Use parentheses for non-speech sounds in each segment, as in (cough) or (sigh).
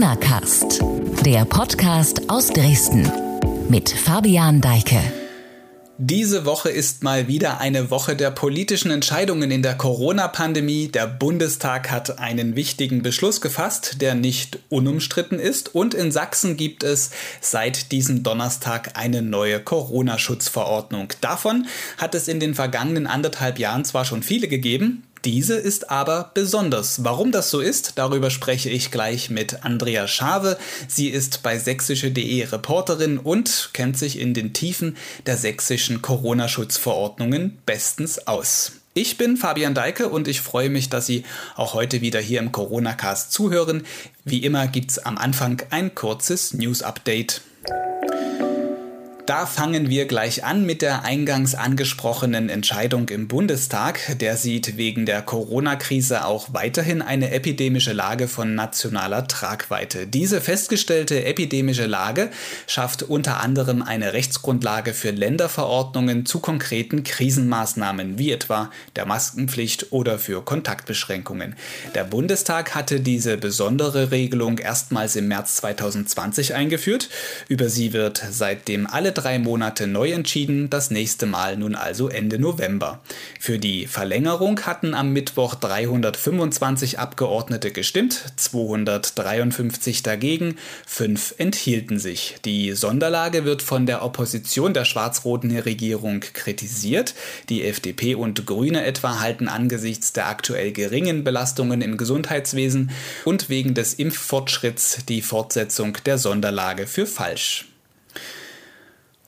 Corona Cast, der Podcast aus Dresden mit Fabian Deike. Diese Woche ist mal wieder eine Woche der politischen Entscheidungen in der Corona-Pandemie. Der Bundestag hat einen wichtigen Beschluss gefasst, der nicht unumstritten ist. Und in Sachsen gibt es seit diesem Donnerstag eine neue Corona-Schutzverordnung. Davon hat es in den vergangenen anderthalb Jahren zwar schon viele gegeben, diese ist aber besonders. Warum das so ist, darüber spreche ich gleich mit Andrea Schave. Sie ist bei sächsische.de Reporterin und kennt sich in den Tiefen der sächsischen Corona-Schutzverordnungen bestens aus. Ich bin Fabian Deike und ich freue mich, dass Sie auch heute wieder hier im Corona-Cast zuhören. Wie immer gibt es am Anfang ein kurzes News-Update. Da fangen wir gleich an mit der eingangs angesprochenen Entscheidung im Bundestag. Der sieht wegen der Corona-Krise auch weiterhin eine epidemische Lage von nationaler Tragweite. Diese festgestellte epidemische Lage schafft unter anderem eine Rechtsgrundlage für Länderverordnungen zu konkreten Krisenmaßnahmen, wie etwa der Maskenpflicht oder für Kontaktbeschränkungen. Der Bundestag hatte diese besondere Regelung erstmals im März 2020 eingeführt. Über sie wird seitdem alle drei Monate neu entschieden, das nächste Mal nun also Ende November. Für die Verlängerung hatten am Mittwoch 325 Abgeordnete gestimmt, 253 dagegen, 5 enthielten sich. Die Sonderlage wird von der Opposition der schwarz-roten Regierung kritisiert. Die FDP und Grüne etwa halten angesichts der aktuell geringen Belastungen im Gesundheitswesen und wegen des Impffortschritts die Fortsetzung der Sonderlage für falsch.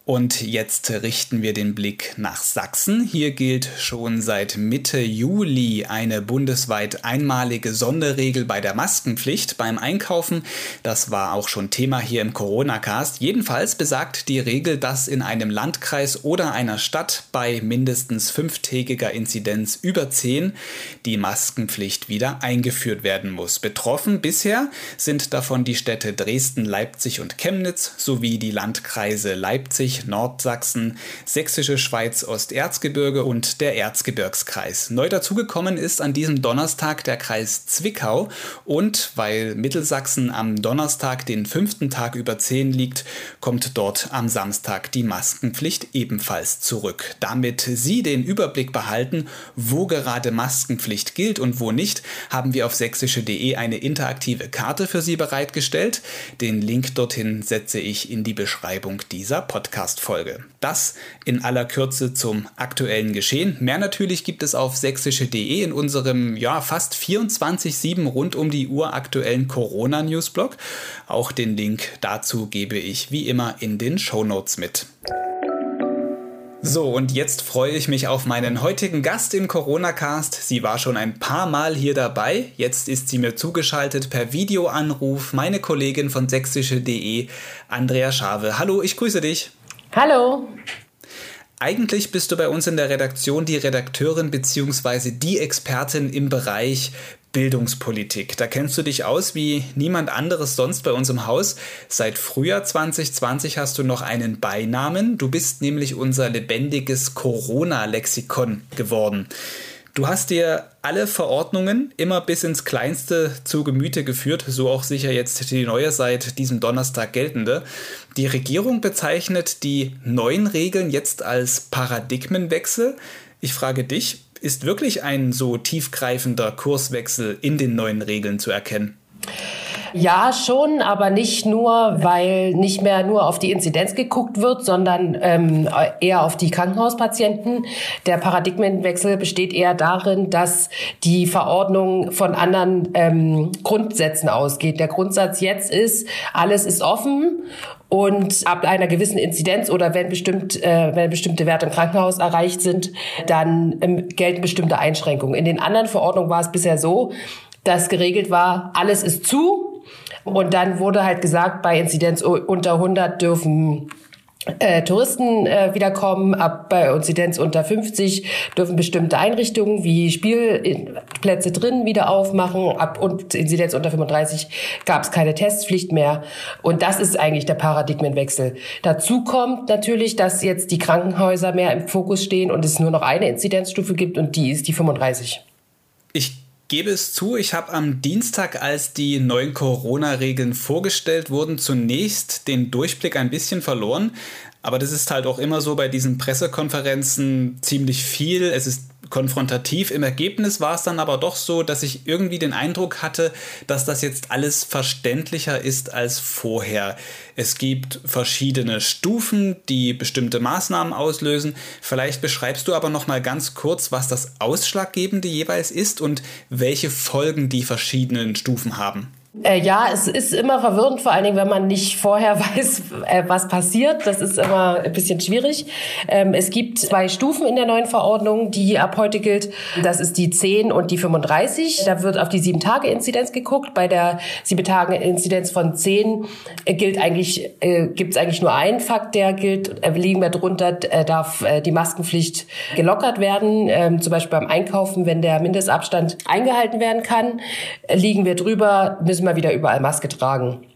Und jetzt richten wir den Blick nach Sachsen. Hier gilt schon seit Mitte Juli eine bundesweit einmalige Sonderregel bei der Maskenpflicht beim Einkaufen. Das war auch schon Thema hier im Corona-Cast. Jedenfalls besagt die Regel, dass in einem Landkreis oder einer Stadt bei mindestens fünftägiger Inzidenz über 10 die Maskenpflicht wieder eingeführt werden muss. Betroffen bisher sind davon die Städte Dresden, Leipzig und Chemnitz sowie die Landkreise Leipzig, Österreich, Nordsachsen, Sächsische Schweiz, Osterzgebirge und der Erzgebirgskreis. Neu dazugekommen ist an diesem Donnerstag der Kreis Zwickau und weil Mittelsachsen am Donnerstag den fünften Tag über 10 liegt, kommt dort am Samstag die Maskenpflicht ebenfalls zurück. Damit Sie den Überblick behalten, wo gerade Maskenpflicht gilt und wo nicht, haben wir auf sächsische.de eine interaktive Karte für Sie bereitgestellt. Den Link dorthin setze ich in die Beschreibung dieser Podcast. Podcast-Folge. Das in aller Kürze zum aktuellen Geschehen. Mehr natürlich gibt es auf sächsische.de in unserem ja fast 24-7 rund um die Uhr aktuellen Corona-Newsblog. Auch den Link dazu gebe ich wie immer in den Show Notes mit. So, und jetzt freue ich mich auf meinen heutigen Gast im Corona-Cast. Sie war schon ein paar Mal hier dabei. Jetzt ist sie mir zugeschaltet per Videoanruf. Meine Kollegin von sächsische.de, Andrea Schave. Hallo, ich grüße dich. Hallo. Eigentlich bist du bei uns in der Redaktion die Redakteurin bzw. die Expertin im Bereich Bildungspolitik. Da kennst du dich aus wie niemand anderes sonst bei uns im Haus. Seit Frühjahr 2020 hast du noch einen Beinamen. Du bist nämlich unser lebendiges Corona-Lexikon geworden. Du hast dir alle Verordnungen immer bis ins Kleinste zu Gemüte geführt, so auch sicher jetzt die neue seit diesem Donnerstag geltende. Die Regierung bezeichnet die neuen Regeln jetzt als Paradigmenwechsel. Ich frage dich, ist wirklich ein so tiefgreifender Kurswechsel in den neuen Regeln zu erkennen? Ja, schon, aber nicht nur, weil nicht mehr nur auf die Inzidenz geguckt wird, sondern ähm, eher auf die Krankenhauspatienten. Der Paradigmenwechsel besteht eher darin, dass die Verordnung von anderen ähm, Grundsätzen ausgeht. Der Grundsatz jetzt ist, alles ist offen und ab einer gewissen Inzidenz oder wenn bestimmt, äh, wenn bestimmte Werte im Krankenhaus erreicht sind, dann ähm, gelten bestimmte Einschränkungen. In den anderen Verordnungen war es bisher so, dass geregelt war, alles ist zu und dann wurde halt gesagt, bei Inzidenz unter 100 dürfen äh, Touristen äh, wiederkommen. Ab bei Inzidenz unter 50 dürfen bestimmte Einrichtungen wie Spielplätze drin wieder aufmachen. Ab und Inzidenz unter 35 gab es keine Testpflicht mehr. Und das ist eigentlich der Paradigmenwechsel. Dazu kommt natürlich, dass jetzt die Krankenhäuser mehr im Fokus stehen und es nur noch eine Inzidenzstufe gibt und die ist die 35. Ich gebe es zu, ich habe am Dienstag, als die neuen Corona-Regeln vorgestellt wurden, zunächst den Durchblick ein bisschen verloren. Aber das ist halt auch immer so bei diesen Pressekonferenzen ziemlich viel. Es ist konfrontativ. Im Ergebnis war es dann aber doch so, dass ich irgendwie den Eindruck hatte, dass das jetzt alles verständlicher ist als vorher. Es gibt verschiedene Stufen, die bestimmte Maßnahmen auslösen. Vielleicht beschreibst du aber noch mal ganz kurz, was das Ausschlaggebende jeweils ist und welche Folgen die verschiedenen Stufen haben. Äh, ja, es ist immer verwirrend, vor allen Dingen, wenn man nicht vorher (laughs) weiß, äh, was passiert. Das ist immer ein bisschen schwierig. Ähm, es gibt zwei Stufen in der neuen Verordnung, die ab heute gilt. Das ist die 10 und die 35. Da wird auf die 7-Tage-Inzidenz geguckt. Bei der 7-Tage-Inzidenz von 10 äh, gilt eigentlich, äh, gibt es eigentlich nur einen Fakt, der gilt. Äh, liegen wir drunter, äh, darf die Maskenpflicht gelockert werden. Ähm, zum Beispiel beim Einkaufen, wenn der Mindestabstand eingehalten werden kann. Liegen wir drüber, müssen müssen wir wieder überall Maske tragen.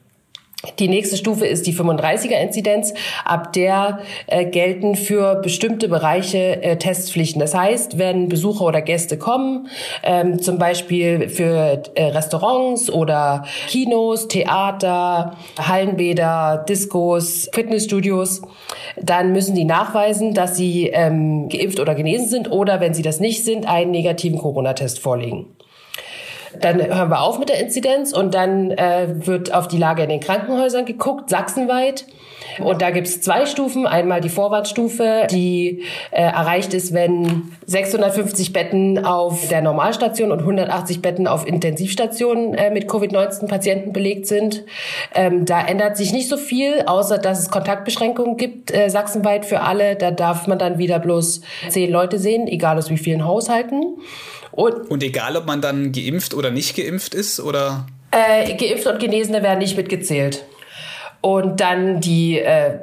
Die nächste Stufe ist die 35er-Inzidenz, ab der äh, gelten für bestimmte Bereiche äh, Testpflichten. Das heißt, wenn Besucher oder Gäste kommen, ähm, zum Beispiel für äh, Restaurants oder Kinos, Theater, Hallenbäder, Diskos, Fitnessstudios, dann müssen die nachweisen, dass sie ähm, geimpft oder genesen sind oder, wenn sie das nicht sind, einen negativen Corona-Test vorlegen. Dann hören wir auf mit der Inzidenz und dann äh, wird auf die Lage in den Krankenhäusern geguckt, sachsenweit. Und da gibt's zwei Stufen. Einmal die Vorwärtsstufe, die äh, erreicht ist, wenn 650 Betten auf der Normalstation und 180 Betten auf Intensivstationen äh, mit Covid-19-Patienten belegt sind. Ähm, da ändert sich nicht so viel, außer dass es Kontaktbeschränkungen gibt, äh, sachsenweit für alle. Da darf man dann wieder bloß zehn Leute sehen, egal aus wie vielen Haushalten. Und, und egal, ob man dann geimpft oder nicht geimpft ist, oder? Äh, geimpft und Genesene werden nicht mitgezählt. Und dann die äh,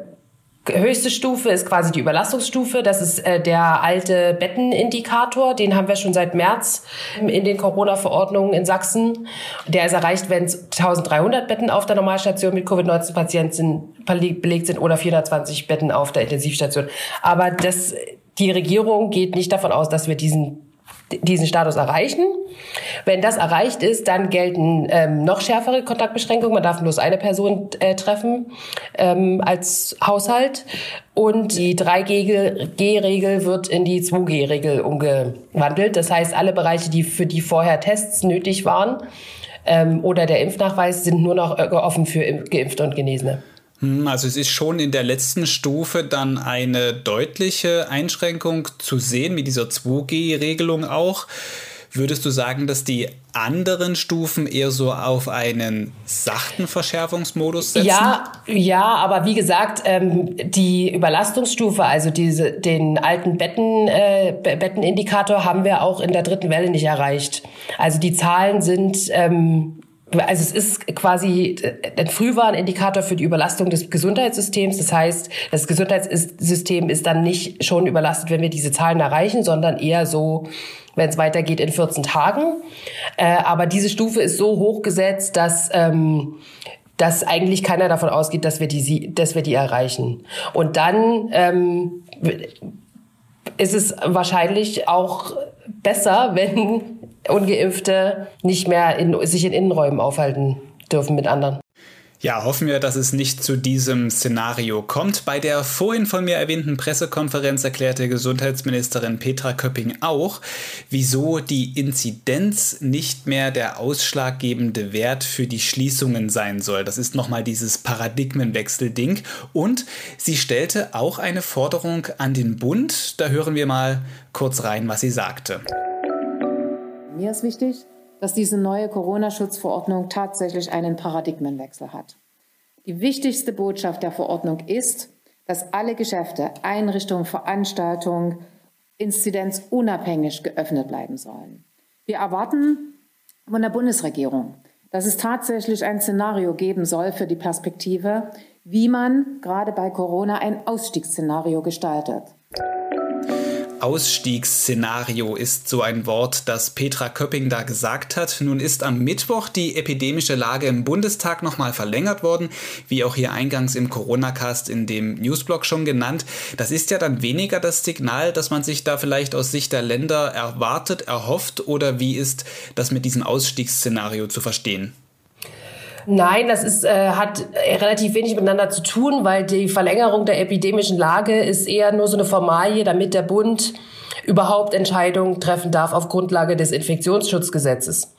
höchste Stufe ist quasi die Überlastungsstufe. Das ist äh, der alte Bettenindikator. Den haben wir schon seit März in den Corona-Verordnungen in Sachsen. Der ist erreicht, wenn 1300 Betten auf der Normalstation mit Covid-19-Patienten belegt sind oder 420 Betten auf der Intensivstation. Aber das, die Regierung geht nicht davon aus, dass wir diesen diesen Status erreichen. Wenn das erreicht ist, dann gelten ähm, noch schärfere Kontaktbeschränkungen. Man darf bloß eine Person äh, treffen ähm, als Haushalt. Und die 3G-Regel wird in die 2G-Regel umgewandelt. Das heißt, alle Bereiche, die für die vorher Tests nötig waren ähm, oder der Impfnachweis, sind nur noch äh, offen für Geimpfte und Genesene. Hm, also es ist schon in der letzten Stufe dann eine deutliche Einschränkung zu sehen, mit dieser 2G-Regelung auch. Würdest du sagen, dass die anderen Stufen eher so auf einen sachten Verschärfungsmodus setzen? Ja, ja, aber wie gesagt, ähm, die Überlastungsstufe, also diese, den alten Betten, äh, Bettenindikator, haben wir auch in der dritten Welle nicht erreicht. Also die Zahlen sind ähm, also es ist quasi ein Frühwarnindikator für die Überlastung des Gesundheitssystems. Das heißt, das Gesundheitssystem ist dann nicht schon überlastet, wenn wir diese Zahlen erreichen, sondern eher so, wenn es weitergeht in 14 Tagen. Äh, aber diese Stufe ist so hoch gesetzt, dass ähm, dass eigentlich keiner davon ausgeht, dass wir die, dass wir die erreichen. Und dann ähm, ist es wahrscheinlich auch besser, (laughs) wenn Ungeimpfte nicht mehr in, sich in Innenräumen aufhalten dürfen mit anderen. Ja, hoffen wir, dass es nicht zu diesem Szenario kommt. Bei der vorhin von mir erwähnten Pressekonferenz erklärte Gesundheitsministerin Petra Köpping auch, wieso die Inzidenz nicht mehr der ausschlaggebende Wert für die Schließungen sein soll. Das ist nochmal dieses Paradigmenwechsel-Ding. Und sie stellte auch eine Forderung an den Bund. Da hören wir mal kurz rein, was sie sagte. Mir ist wichtig, dass diese neue Corona-Schutzverordnung tatsächlich einen Paradigmenwechsel hat. Die wichtigste Botschaft der Verordnung ist, dass alle Geschäfte, Einrichtungen, Veranstaltungen inzidenzunabhängig geöffnet bleiben sollen. Wir erwarten von der Bundesregierung, dass es tatsächlich ein Szenario geben soll für die Perspektive, wie man gerade bei Corona ein Ausstiegsszenario gestaltet. Ausstiegsszenario ist so ein Wort, das Petra Köpping da gesagt hat. Nun ist am Mittwoch die epidemische Lage im Bundestag nochmal verlängert worden, wie auch hier eingangs im Corona-Cast in dem Newsblog schon genannt. Das ist ja dann weniger das Signal, dass man sich da vielleicht aus Sicht der Länder erwartet, erhofft oder wie ist das mit diesem Ausstiegsszenario zu verstehen? Nein, das ist, äh, hat relativ wenig miteinander zu tun, weil die Verlängerung der epidemischen Lage ist eher nur so eine Formalie, damit der Bund überhaupt Entscheidungen treffen darf auf Grundlage des Infektionsschutzgesetzes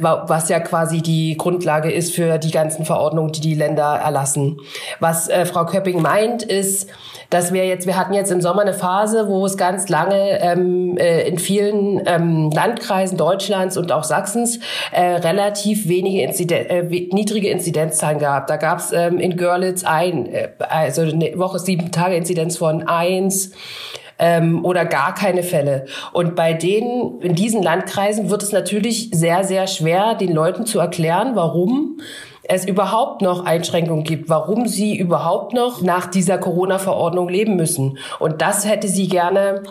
was ja quasi die Grundlage ist für die ganzen Verordnungen, die die Länder erlassen. Was äh, Frau Köpping meint, ist, dass wir jetzt, wir hatten jetzt im Sommer eine Phase, wo es ganz lange ähm, äh, in vielen ähm, Landkreisen Deutschlands und auch Sachsens äh, relativ wenige Inziden äh, niedrige Inzidenzzahlen gab. Da gab es ähm, in Görlitz ein, äh, also eine Woche sieben Tage Inzidenz von eins ähm, oder gar keine Fälle. Und bei denen, in diesen Landkreisen wird es natürlich sehr, sehr schwer, den Leuten zu erklären, warum es überhaupt noch Einschränkungen gibt, warum sie überhaupt noch nach dieser Corona-Verordnung leben müssen. Und das hätte sie gerne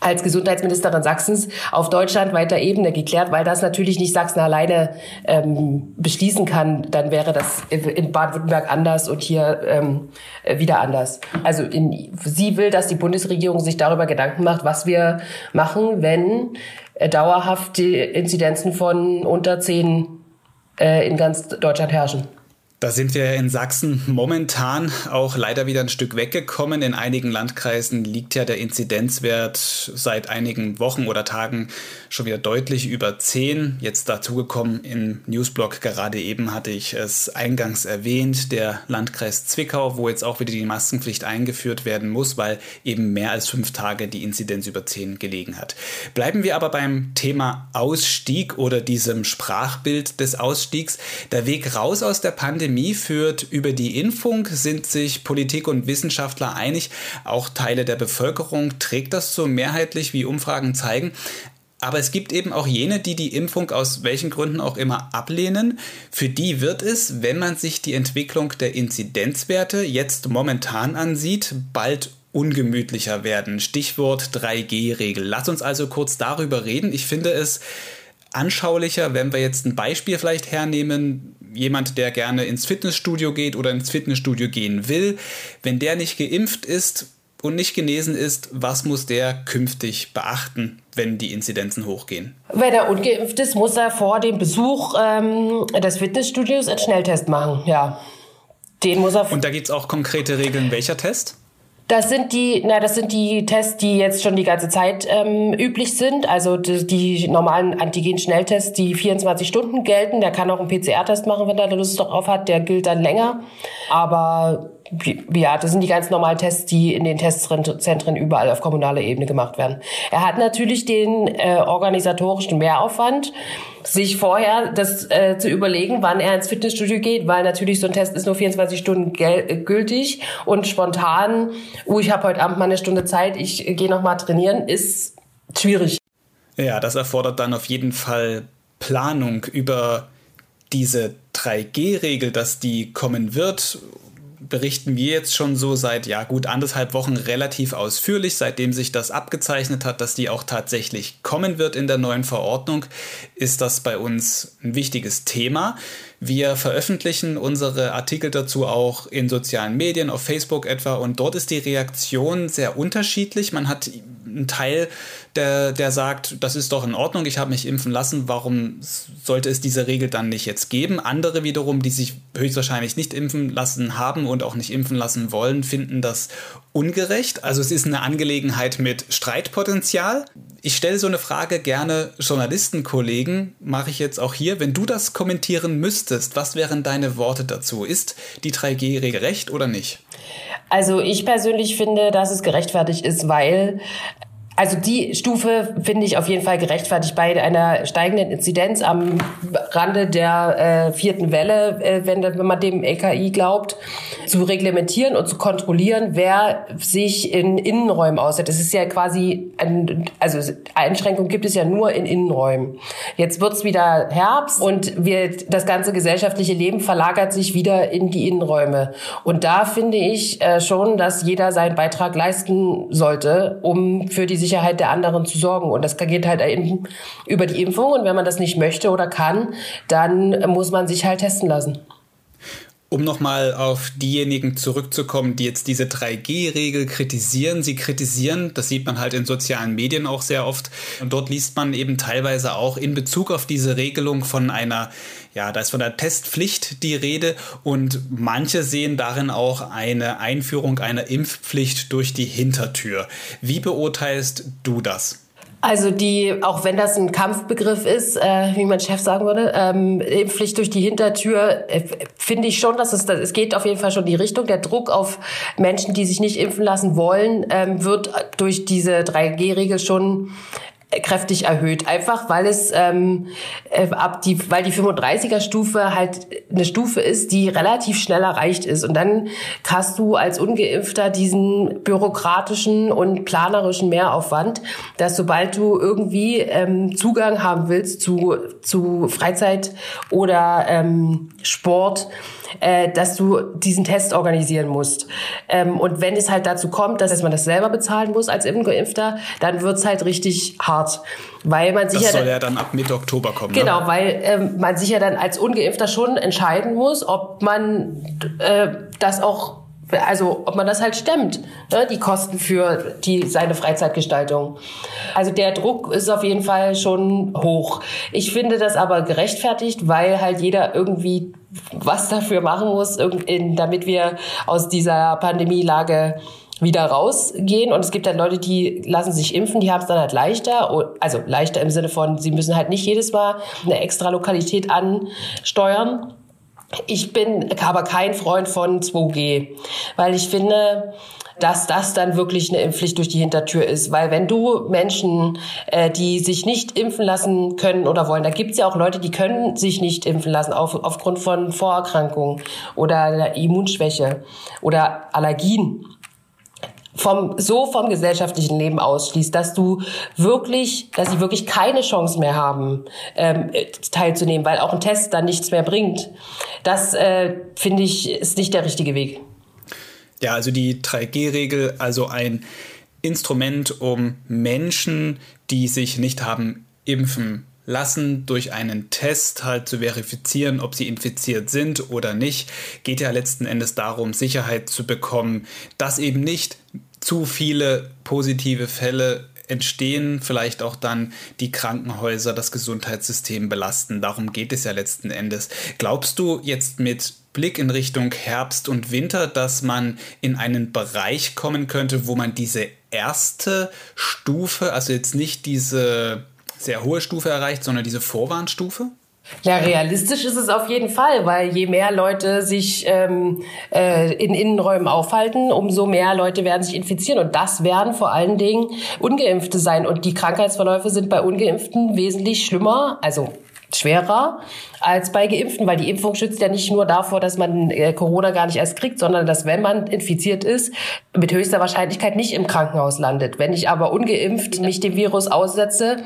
als Gesundheitsministerin Sachsens auf deutschlandweiter Ebene geklärt, weil das natürlich nicht Sachsen alleine ähm, beschließen kann. Dann wäre das in Baden-Württemberg anders und hier ähm, wieder anders. Also in, sie will, dass die Bundesregierung sich darüber Gedanken macht, was wir machen, wenn äh, dauerhaft die Inzidenzen von unter zehn in ganz Deutschland herrschen. Da sind wir in Sachsen momentan auch leider wieder ein Stück weggekommen. In einigen Landkreisen liegt ja der Inzidenzwert seit einigen Wochen oder Tagen schon wieder deutlich über 10. Jetzt dazugekommen im Newsblog gerade eben hatte ich es eingangs erwähnt, der Landkreis Zwickau, wo jetzt auch wieder die Maskenpflicht eingeführt werden muss, weil eben mehr als fünf Tage die Inzidenz über 10 gelegen hat. Bleiben wir aber beim Thema Ausstieg oder diesem Sprachbild des Ausstiegs. Der Weg raus aus der Pandemie Pandemie führt über die Impfung, sind sich Politik und Wissenschaftler einig. Auch Teile der Bevölkerung trägt das so mehrheitlich, wie Umfragen zeigen. Aber es gibt eben auch jene, die die Impfung aus welchen Gründen auch immer ablehnen. Für die wird es, wenn man sich die Entwicklung der Inzidenzwerte jetzt momentan ansieht, bald ungemütlicher werden. Stichwort 3G-Regel. Lass uns also kurz darüber reden. Ich finde es anschaulicher, wenn wir jetzt ein Beispiel vielleicht hernehmen, jemand, der gerne ins Fitnessstudio geht oder ins Fitnessstudio gehen will, wenn der nicht geimpft ist und nicht genesen ist, was muss der künftig beachten, wenn die Inzidenzen hochgehen? Wenn er ungeimpft ist, muss er vor dem Besuch ähm, des Fitnessstudios einen Schnelltest machen, ja. Den muss er. Und da gibt es auch konkrete Regeln, welcher Test? Das sind die, na, das sind die Tests, die jetzt schon die ganze Zeit ähm, üblich sind. Also die, die normalen Antigen-Schnelltests, die 24 Stunden gelten. Der kann auch einen PCR-Test machen, wenn er Lust darauf hat. Der gilt dann länger. Aber ja, das sind die ganz normalen Tests, die in den Testzentren überall auf kommunaler Ebene gemacht werden. Er hat natürlich den äh, organisatorischen Mehraufwand, sich vorher das äh, zu überlegen, wann er ins Fitnessstudio geht, weil natürlich so ein Test ist nur 24 Stunden gültig und spontan, uh, ich habe heute Abend mal eine Stunde Zeit, ich gehe noch mal trainieren, ist schwierig. Ja, das erfordert dann auf jeden Fall Planung über diese 3G-Regel, dass die kommen wird berichten wir jetzt schon so seit, ja gut, anderthalb Wochen relativ ausführlich, seitdem sich das abgezeichnet hat, dass die auch tatsächlich kommen wird in der neuen Verordnung, ist das bei uns ein wichtiges Thema. Wir veröffentlichen unsere Artikel dazu auch in sozialen Medien, auf Facebook etwa, und dort ist die Reaktion sehr unterschiedlich. Man hat einen Teil, der, der sagt, das ist doch in Ordnung, ich habe mich impfen lassen, warum sollte es diese Regel dann nicht jetzt geben? Andere wiederum, die sich höchstwahrscheinlich nicht impfen lassen haben und auch nicht impfen lassen wollen, finden das ungerecht. Also es ist eine Angelegenheit mit Streitpotenzial. Ich stelle so eine Frage gerne Journalistenkollegen, mache ich jetzt auch hier. Wenn du das kommentieren müsstest, was wären deine Worte dazu? Ist die 3G-Regel recht oder nicht? Also ich persönlich finde, dass es gerechtfertigt ist, weil also die Stufe finde ich auf jeden Fall gerechtfertigt bei einer steigenden Inzidenz am Rande der äh, vierten Welle, äh, wenn, wenn man dem LKI glaubt zu reglementieren und zu kontrollieren, wer sich in Innenräumen aussetzt. Das ist ja quasi, ein, also Einschränkungen gibt es ja nur in Innenräumen. Jetzt wird's wieder Herbst und wir, das ganze gesellschaftliche Leben verlagert sich wieder in die Innenräume. Und da finde ich äh, schon, dass jeder seinen Beitrag leisten sollte, um für die Sicherheit der anderen zu sorgen. Und das geht halt eben über die Impfung. Und wenn man das nicht möchte oder kann, dann muss man sich halt testen lassen. Um nochmal auf diejenigen zurückzukommen, die jetzt diese 3G-Regel kritisieren. Sie kritisieren, das sieht man halt in sozialen Medien auch sehr oft. Und dort liest man eben teilweise auch in Bezug auf diese Regelung von einer, ja, da ist von der Testpflicht die Rede. Und manche sehen darin auch eine Einführung einer Impfpflicht durch die Hintertür. Wie beurteilst du das? Also die, auch wenn das ein Kampfbegriff ist, äh, wie mein Chef sagen würde, ähm, Impfpflicht durch die Hintertür, äh, finde ich schon, dass es, es geht auf jeden Fall schon die Richtung. Der Druck auf Menschen, die sich nicht impfen lassen wollen, ähm, wird durch diese 3G-Regel schon kräftig erhöht, einfach weil es ähm, äh, ab die, weil die 35er Stufe halt eine Stufe ist, die relativ schnell erreicht ist. Und dann hast du als ungeimpfter diesen bürokratischen und planerischen Mehraufwand, dass sobald du irgendwie ähm, Zugang haben willst zu zu Freizeit oder ähm, Sport äh, dass du diesen Test organisieren musst. Ähm, und wenn es halt dazu kommt, dass man das selber bezahlen muss als Impfgeimpfter, dann wird's halt richtig hart. Weil man sich das ja soll ja dann ab Mitte Oktober kommen. Ne? Genau, ne? weil ähm, man sich ja dann als Ungeimpfter schon entscheiden muss, ob man äh, das auch also ob man das halt stemmt, ne, die Kosten für die seine Freizeitgestaltung. Also der Druck ist auf jeden Fall schon hoch. Ich finde das aber gerechtfertigt, weil halt jeder irgendwie was dafür machen muss, damit wir aus dieser Pandemielage wieder rausgehen. Und es gibt dann Leute, die lassen sich impfen, die haben es dann halt leichter. Also leichter im Sinne von, sie müssen halt nicht jedes Mal eine extra Lokalität ansteuern. Ich bin aber kein Freund von 2G, weil ich finde, dass das dann wirklich eine Impfpflicht durch die Hintertür ist. Weil wenn du Menschen, äh, die sich nicht impfen lassen können oder wollen, da gibt's ja auch Leute, die können sich nicht impfen lassen auf, aufgrund von Vorerkrankungen oder Immunschwäche oder Allergien vom, so vom gesellschaftlichen Leben ausschließt, dass du wirklich, dass sie wirklich keine Chance mehr haben, ähm, teilzunehmen, weil auch ein Test dann nichts mehr bringt. Das, äh, finde ich, ist nicht der richtige Weg. Ja, also die 3G-Regel, also ein Instrument, um Menschen, die sich nicht haben impfen lassen, durch einen Test halt zu verifizieren, ob sie infiziert sind oder nicht, geht ja letzten Endes darum, Sicherheit zu bekommen, dass eben nicht zu viele positive Fälle entstehen, vielleicht auch dann die Krankenhäuser, das Gesundheitssystem belasten. Darum geht es ja letzten Endes. Glaubst du jetzt mit Blick in Richtung Herbst und Winter, dass man in einen Bereich kommen könnte, wo man diese erste Stufe, also jetzt nicht diese sehr hohe Stufe erreicht, sondern diese Vorwarnstufe? Ja, realistisch ist es auf jeden Fall, weil je mehr Leute sich ähm, äh, in Innenräumen aufhalten, umso mehr Leute werden sich infizieren. Und das werden vor allen Dingen Ungeimpfte sein. Und die Krankheitsverläufe sind bei Ungeimpften wesentlich schlimmer, also schwerer als bei Geimpften, weil die Impfung schützt ja nicht nur davor, dass man äh, Corona gar nicht erst kriegt, sondern dass, wenn man infiziert ist, mit höchster Wahrscheinlichkeit nicht im Krankenhaus landet. Wenn ich aber ungeimpft mich dem Virus aussetze,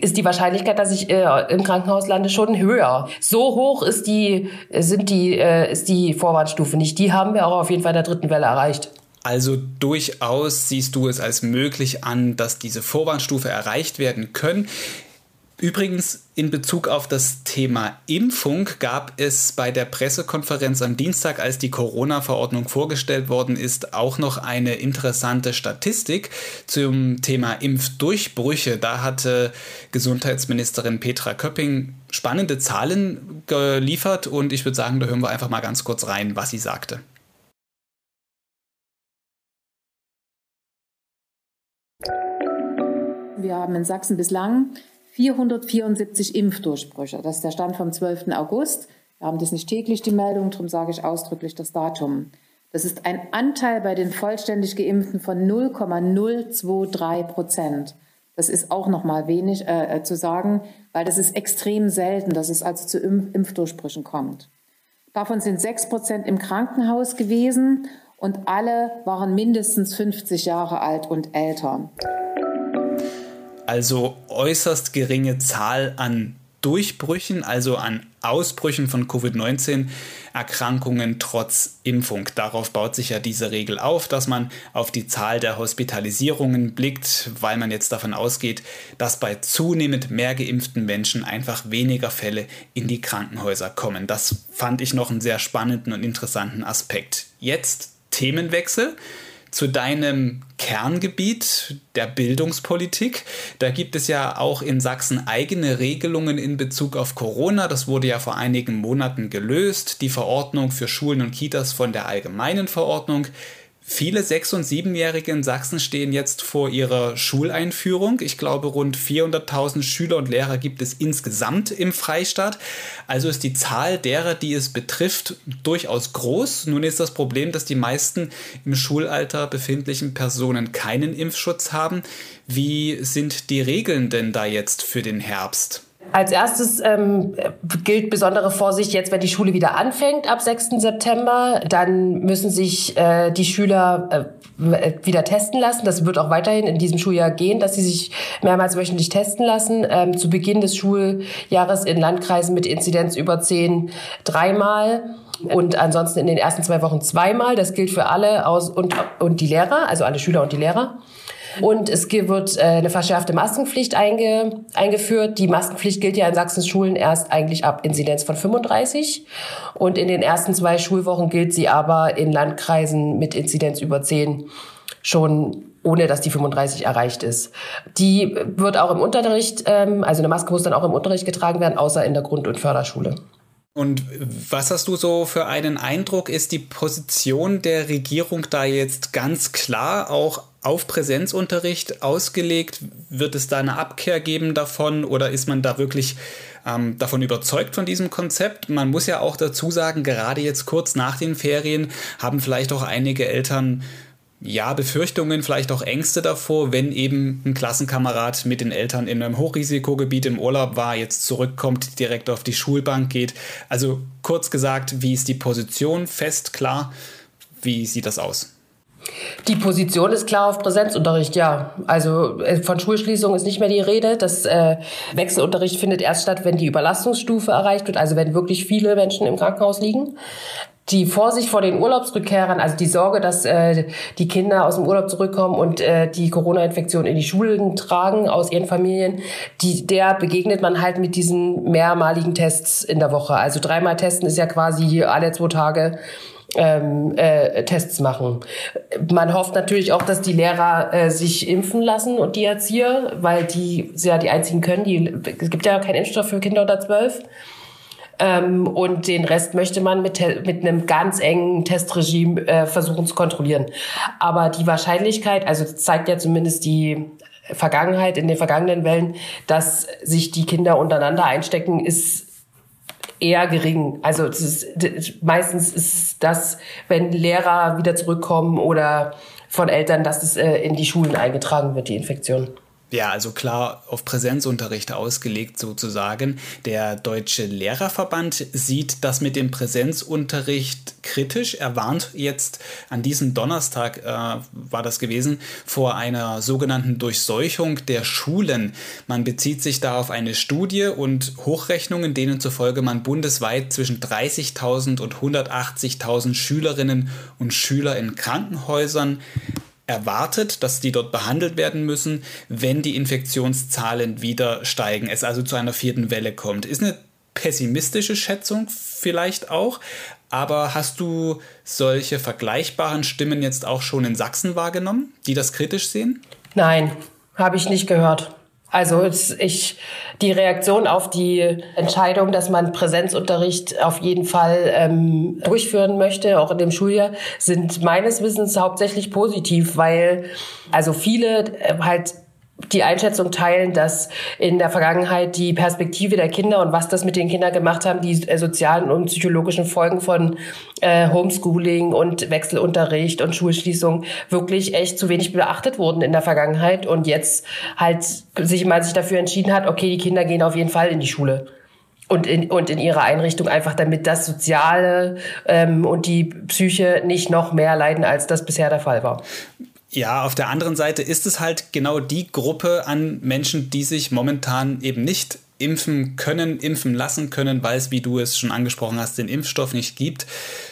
ist die Wahrscheinlichkeit, dass ich äh, im Krankenhaus lande, schon höher. So hoch ist die, sind die, äh, ist die Vorwarnstufe nicht. Die haben wir auch auf jeden Fall in der dritten Welle erreicht. Also durchaus siehst du es als möglich an, dass diese Vorwarnstufe erreicht werden können. Übrigens, in Bezug auf das Thema Impfung gab es bei der Pressekonferenz am Dienstag, als die Corona-Verordnung vorgestellt worden ist, auch noch eine interessante Statistik zum Thema Impfdurchbrüche. Da hatte Gesundheitsministerin Petra Köpping spannende Zahlen geliefert und ich würde sagen, da hören wir einfach mal ganz kurz rein, was sie sagte. Wir haben in Sachsen bislang 474 Impfdurchbrüche. Das ist der Stand vom 12. August. Wir haben das nicht täglich, die Meldung, darum sage ich ausdrücklich das Datum. Das ist ein Anteil bei den vollständig Geimpften von 0,023 Prozent. Das ist auch noch mal wenig äh, äh, zu sagen, weil das ist extrem selten, dass es also zu Impf Impfdurchbrüchen kommt. Davon sind 6 Prozent im Krankenhaus gewesen und alle waren mindestens 50 Jahre alt und älter. Also äußerst geringe Zahl an Durchbrüchen, also an Ausbrüchen von Covid-19-Erkrankungen trotz Impfung. Darauf baut sich ja diese Regel auf, dass man auf die Zahl der Hospitalisierungen blickt, weil man jetzt davon ausgeht, dass bei zunehmend mehr geimpften Menschen einfach weniger Fälle in die Krankenhäuser kommen. Das fand ich noch einen sehr spannenden und interessanten Aspekt. Jetzt Themenwechsel zu deinem Kerngebiet der Bildungspolitik. Da gibt es ja auch in Sachsen eigene Regelungen in Bezug auf Corona. Das wurde ja vor einigen Monaten gelöst. Die Verordnung für Schulen und Kitas von der allgemeinen Verordnung. Viele Sechs- und Siebenjährige in Sachsen stehen jetzt vor ihrer Schuleinführung. Ich glaube, rund 400.000 Schüler und Lehrer gibt es insgesamt im Freistaat. Also ist die Zahl derer, die es betrifft, durchaus groß. Nun ist das Problem, dass die meisten im Schulalter befindlichen Personen keinen Impfschutz haben. Wie sind die Regeln denn da jetzt für den Herbst? Als erstes ähm, gilt besondere Vorsicht jetzt, wenn die Schule wieder anfängt ab 6. September. Dann müssen sich äh, die Schüler äh, wieder testen lassen. Das wird auch weiterhin in diesem Schuljahr gehen, dass sie sich mehrmals wöchentlich testen lassen. Ähm, zu Beginn des Schuljahres in Landkreisen mit Inzidenz über 10 dreimal und ansonsten in den ersten zwei Wochen zweimal. Das gilt für alle aus und, und die Lehrer, also alle Schüler und die Lehrer. Und es wird äh, eine verschärfte Maskenpflicht einge, eingeführt. Die Maskenpflicht gilt ja in Sachsens Schulen erst eigentlich ab Inzidenz von 35. Und in den ersten zwei Schulwochen gilt sie aber in Landkreisen mit Inzidenz über 10 schon ohne dass die 35 erreicht ist. Die wird auch im Unterricht, ähm, also eine Maske muss dann auch im Unterricht getragen werden, außer in der Grund- und Förderschule. Und was hast du so für einen Eindruck? Ist die Position der Regierung da jetzt ganz klar auch auf Präsenzunterricht ausgelegt? Wird es da eine Abkehr geben davon oder ist man da wirklich ähm, davon überzeugt von diesem Konzept? Man muss ja auch dazu sagen, gerade jetzt kurz nach den Ferien haben vielleicht auch einige Eltern ja, Befürchtungen, vielleicht auch Ängste davor, wenn eben ein Klassenkamerad mit den Eltern in einem Hochrisikogebiet im Urlaub war, jetzt zurückkommt, direkt auf die Schulbank geht. Also kurz gesagt, wie ist die Position fest, klar? Wie sieht das aus? Die Position ist klar auf Präsenzunterricht, ja. Also äh, von Schulschließung ist nicht mehr die Rede. Das äh, Wechselunterricht findet erst statt, wenn die Überlastungsstufe erreicht wird, also wenn wirklich viele Menschen im Krankenhaus liegen die Vorsicht vor den Urlaubsrückkehrern, also die Sorge, dass äh, die Kinder aus dem Urlaub zurückkommen und äh, die Corona-Infektion in die Schulen tragen aus ihren Familien, die, der begegnet man halt mit diesen mehrmaligen Tests in der Woche. Also dreimal testen ist ja quasi alle zwei Tage ähm, äh, Tests machen. Man hofft natürlich auch, dass die Lehrer äh, sich impfen lassen und die Erzieher, weil die ja die einzigen können. Die, es gibt ja keinen Impfstoff für Kinder unter zwölf. Ähm, und den Rest möchte man mit, mit einem ganz engen Testregime äh, versuchen zu kontrollieren. Aber die Wahrscheinlichkeit, also zeigt ja zumindest die Vergangenheit, in den vergangenen Wellen, dass sich die Kinder untereinander einstecken, ist eher gering. Also ist, meistens ist das, wenn Lehrer wieder zurückkommen oder von Eltern, dass es äh, in die Schulen eingetragen wird, die Infektion. Ja, also klar auf Präsenzunterricht ausgelegt sozusagen. Der Deutsche Lehrerverband sieht das mit dem Präsenzunterricht kritisch. Er warnt jetzt an diesem Donnerstag, äh, war das gewesen, vor einer sogenannten Durchseuchung der Schulen. Man bezieht sich da auf eine Studie und Hochrechnungen, denen zufolge man bundesweit zwischen 30.000 und 180.000 Schülerinnen und Schüler in Krankenhäusern erwartet, dass die dort behandelt werden müssen, wenn die Infektionszahlen wieder steigen, es also zu einer vierten Welle kommt. Ist eine pessimistische Schätzung vielleicht auch, aber hast du solche vergleichbaren Stimmen jetzt auch schon in Sachsen wahrgenommen, die das kritisch sehen? Nein, habe ich nicht gehört. Also ich, die Reaktion auf die Entscheidung, dass man Präsenzunterricht auf jeden Fall ähm, durchführen möchte, auch in dem Schuljahr, sind meines Wissens hauptsächlich positiv, weil also viele äh, halt die Einschätzung teilen, dass in der Vergangenheit die Perspektive der Kinder und was das mit den Kindern gemacht haben, die äh, sozialen und psychologischen Folgen von äh, Homeschooling und Wechselunterricht und Schulschließung wirklich echt zu wenig beachtet wurden in der Vergangenheit und jetzt halt sich mal sich dafür entschieden hat, okay, die Kinder gehen auf jeden Fall in die Schule. und in, und in ihrer Einrichtung einfach, damit das Soziale ähm, und die Psyche nicht noch mehr leiden, als das bisher der Fall war. Ja, auf der anderen Seite ist es halt genau die Gruppe an Menschen, die sich momentan eben nicht impfen können, impfen lassen können, weil es, wie du es schon angesprochen hast, den Impfstoff nicht gibt.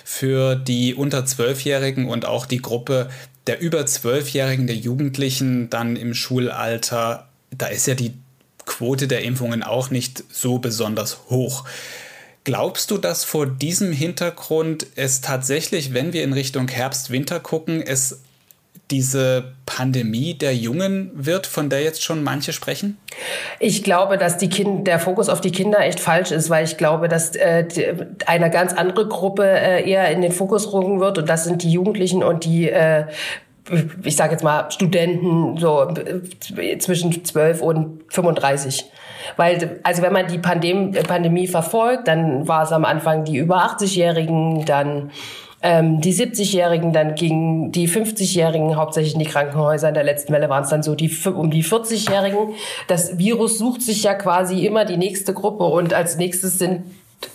Für die unter Zwölfjährigen und auch die Gruppe der über Zwölfjährigen, der Jugendlichen dann im Schulalter, da ist ja die Quote der Impfungen auch nicht so besonders hoch. Glaubst du, dass vor diesem Hintergrund es tatsächlich, wenn wir in Richtung Herbst, Winter gucken, es diese Pandemie der Jungen wird, von der jetzt schon manche sprechen? Ich glaube, dass die kind, der Fokus auf die Kinder echt falsch ist, weil ich glaube, dass äh, eine ganz andere Gruppe äh, eher in den Fokus rücken wird und das sind die Jugendlichen und die äh, ich sage jetzt mal Studenten so äh, zwischen 12 und 35. Weil, also wenn man die Pandem Pandemie verfolgt, dann war es am Anfang die über 80-Jährigen, dann ähm, die 70-Jährigen, dann gingen die 50-Jährigen hauptsächlich in die Krankenhäuser. In der letzten Welle waren es dann so die um die 40-Jährigen. Das Virus sucht sich ja quasi immer die nächste Gruppe und als nächstes sind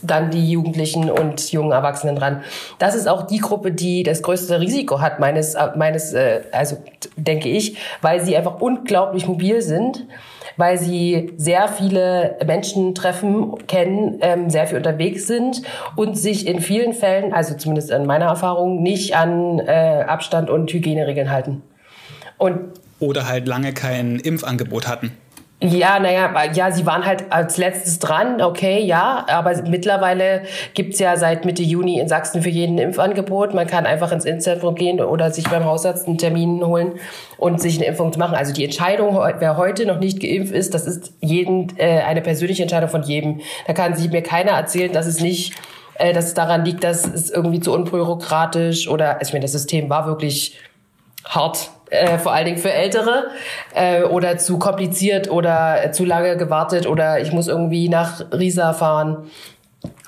dann die Jugendlichen und jungen Erwachsenen dran. Das ist auch die Gruppe, die das größte Risiko hat, meines, meines, äh, also denke ich, weil sie einfach unglaublich mobil sind weil sie sehr viele Menschen treffen, kennen, ähm, sehr viel unterwegs sind und sich in vielen Fällen, also zumindest in meiner Erfahrung, nicht an äh, Abstand und Hygieneregeln halten. Und Oder halt lange kein Impfangebot hatten. Ja, naja, ja, sie waren halt als letztes dran, okay, ja, aber mittlerweile gibt's ja seit Mitte Juni in Sachsen für jeden ein Impfangebot. Man kann einfach ins Impfzentrum gehen oder sich beim Hausarzt einen Termin holen und sich eine Impfung machen. Also die Entscheidung, wer heute noch nicht geimpft ist, das ist jeden, äh, eine persönliche Entscheidung von jedem. Da kann sich mir keiner erzählen, dass es nicht äh, dass es daran liegt, dass es irgendwie zu unbürokratisch oder, also ich meine, das System war wirklich hart äh, vor allen Dingen für Ältere äh, oder zu kompliziert oder äh, zu lange gewartet oder ich muss irgendwie nach Riesa fahren,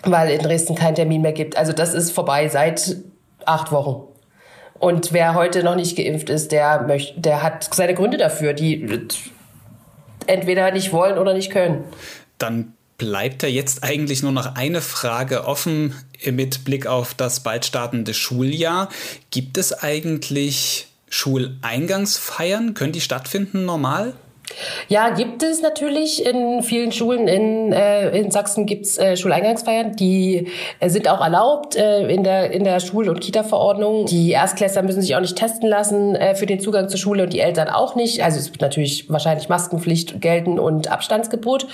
weil in Dresden keinen Termin mehr gibt. Also das ist vorbei seit acht Wochen. Und wer heute noch nicht geimpft ist, der möchte, der hat seine Gründe dafür, die entweder nicht wollen oder nicht können. Dann bleibt da jetzt eigentlich nur noch eine Frage offen mit Blick auf das bald startende Schuljahr. Gibt es eigentlich Schuleingangsfeiern, können die stattfinden normal? Ja, gibt es natürlich. In vielen Schulen in, äh, in Sachsen gibt's äh, Schuleingangsfeiern. Die äh, sind auch erlaubt äh, in der, in der Schul- und Kita-Verordnung. Die Erstklässler müssen sich auch nicht testen lassen äh, für den Zugang zur Schule und die Eltern auch nicht. Also es wird natürlich wahrscheinlich Maskenpflicht gelten und Abstandsgebot.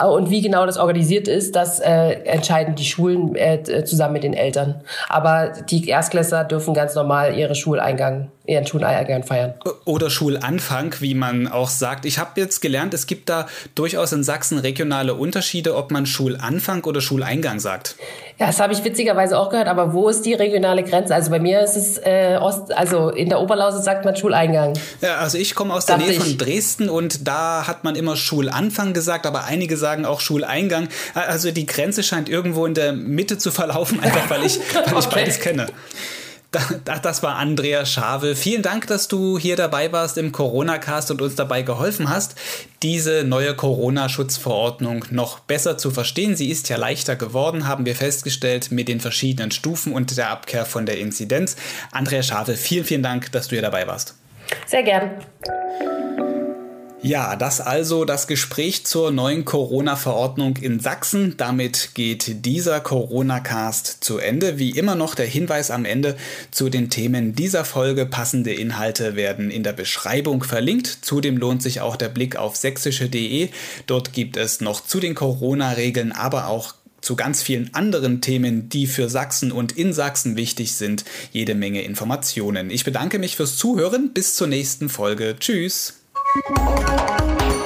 Äh, und wie genau das organisiert ist, das äh, entscheiden die Schulen äh, zusammen mit den Eltern. Aber die Erstklässler dürfen ganz normal ihre Schuleingang ihren Schuleingang feiern. Oder Schulanfang, wie man auch sagt. Ich habe jetzt gelernt, es gibt da durchaus in Sachsen regionale Unterschiede, ob man Schulanfang oder Schuleingang sagt. Ja, das habe ich witzigerweise auch gehört, aber wo ist die regionale Grenze? Also bei mir ist es äh, Ost, also in der Oberlausitz sagt man Schuleingang. Ja, also ich komme aus der Nähe von Dresden und da hat man immer Schulanfang gesagt, aber einige sagen auch Schuleingang. Also die Grenze scheint irgendwo in der Mitte zu verlaufen, einfach weil ich, (laughs) weil ich beides kenne. Das war Andrea Schave. Vielen Dank, dass du hier dabei warst im Corona-Cast und uns dabei geholfen hast, diese neue Corona-Schutzverordnung noch besser zu verstehen. Sie ist ja leichter geworden, haben wir festgestellt, mit den verschiedenen Stufen und der Abkehr von der Inzidenz. Andrea Schave, vielen, vielen Dank, dass du hier dabei warst. Sehr gern. Ja, das also das Gespräch zur neuen Corona-Verordnung in Sachsen. Damit geht dieser Corona-Cast zu Ende. Wie immer noch der Hinweis am Ende zu den Themen dieser Folge. Passende Inhalte werden in der Beschreibung verlinkt. Zudem lohnt sich auch der Blick auf sächsische.de. Dort gibt es noch zu den Corona-Regeln, aber auch zu ganz vielen anderen Themen, die für Sachsen und in Sachsen wichtig sind, jede Menge Informationen. Ich bedanke mich fürs Zuhören. Bis zur nächsten Folge. Tschüss. Música